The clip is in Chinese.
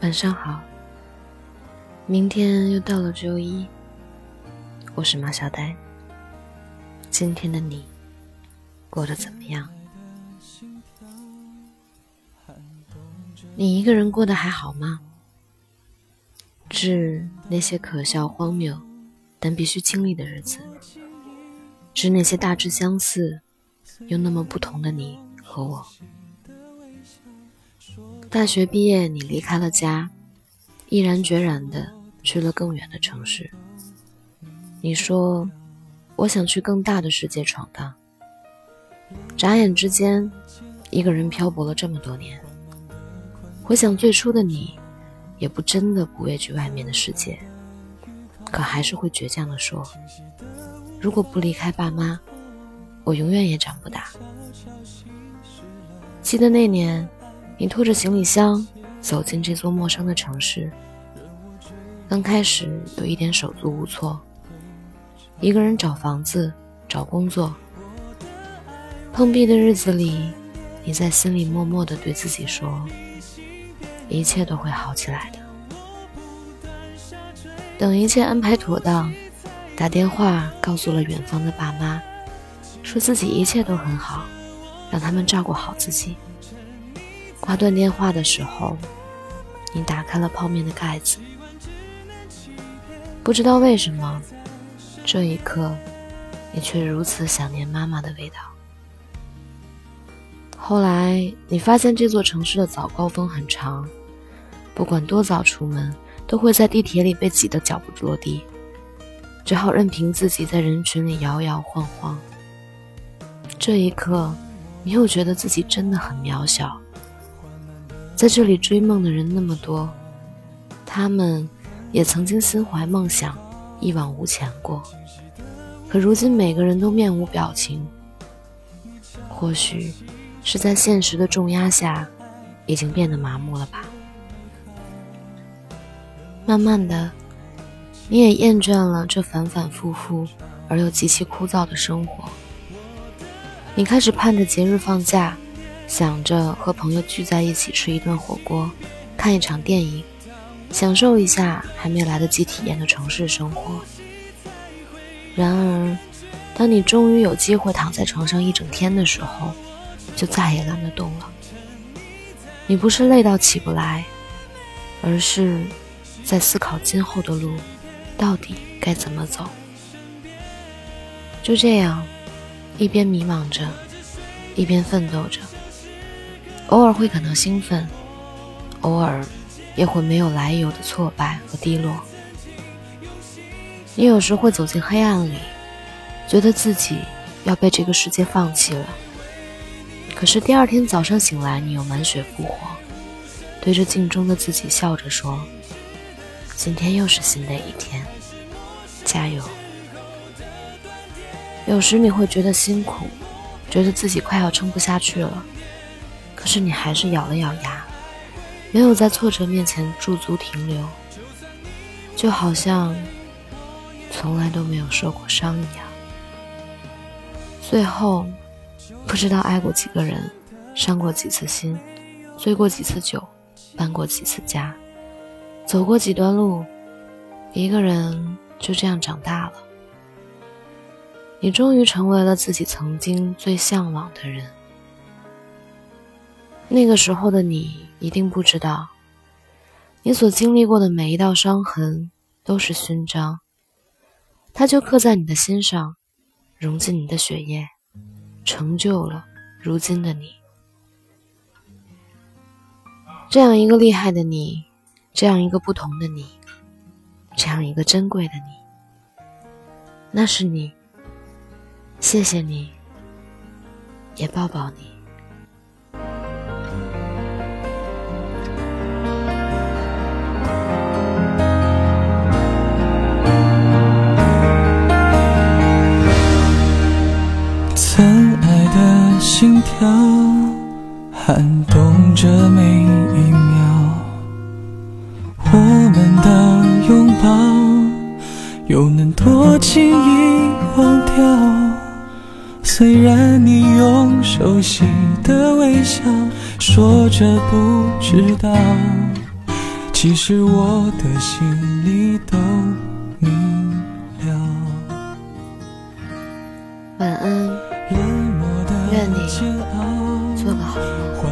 晚上好。明天又到了周一，我是马小呆。今天的你过得怎么样？你一个人过得还好吗？致那些可笑荒谬但必须经历的日子，致那些大致相似又那么不同的你和我。大学毕业，你离开了家，毅然决然的去了更远的城市。你说：“我想去更大的世界闯荡。”眨眼之间，一个人漂泊了这么多年。回想最初的你，也不真的不畏惧外面的世界，可还是会倔强的说：“如果不离开爸妈，我永远也长不大。”记得那年。你拖着行李箱走进这座陌生的城市，刚开始有一点手足无措，一个人找房子、找工作。碰壁的日子里，你在心里默默地对自己说：“一切都会好起来的。”等一切安排妥当，打电话告诉了远方的爸妈，说自己一切都很好，让他们照顾好自己。挂断电话的时候，你打开了泡面的盖子。不知道为什么，这一刻，你却如此想念妈妈的味道。后来，你发现这座城市的早高峰很长，不管多早出门，都会在地铁里被挤得脚不落地，只好任凭自己在人群里摇摇晃晃。这一刻，你又觉得自己真的很渺小。在这里追梦的人那么多，他们也曾经心怀梦想，一往无前过。可如今每个人都面无表情，或许是在现实的重压下，已经变得麻木了吧。慢慢的，你也厌倦了这反反复复而又极其枯燥的生活。你开始盼着节日放假。想着和朋友聚在一起吃一顿火锅，看一场电影，享受一下还没来得及体验的城市生活。然而，当你终于有机会躺在床上一整天的时候，就再也懒得动了。你不是累到起不来，而是在思考今后的路到底该怎么走。就这样，一边迷茫着，一边奋斗着。偶尔会感到兴奋，偶尔也会没有来由的挫败和低落。你有时会走进黑暗里，觉得自己要被这个世界放弃了。可是第二天早上醒来，你又满血复活，对着镜中的自己笑着说：“今天又是新的一天，加油。”有时你会觉得辛苦，觉得自己快要撑不下去了。可是你还是咬了咬牙，没有在挫折面前驻足停留，就好像从来都没有受过伤一样。最后，不知道爱过几个人，伤过几次心，醉过几次酒，搬过几次家，走过几段路，一个人就这样长大了。你终于成为了自己曾经最向往的人。那个时候的你一定不知道，你所经历过的每一道伤痕都是勋章，它就刻在你的心上，融进你的血液，成就了如今的你。这样一个厉害的你，这样一个不同的你，这样一个珍贵的你，那是你。谢谢你，也抱抱你。曾爱的心跳撼动着每一秒，我们的拥抱又能多轻易忘掉？虽然你用熟悉的微笑说着不知道，其实我的心里都明了。晚安，做个好梦。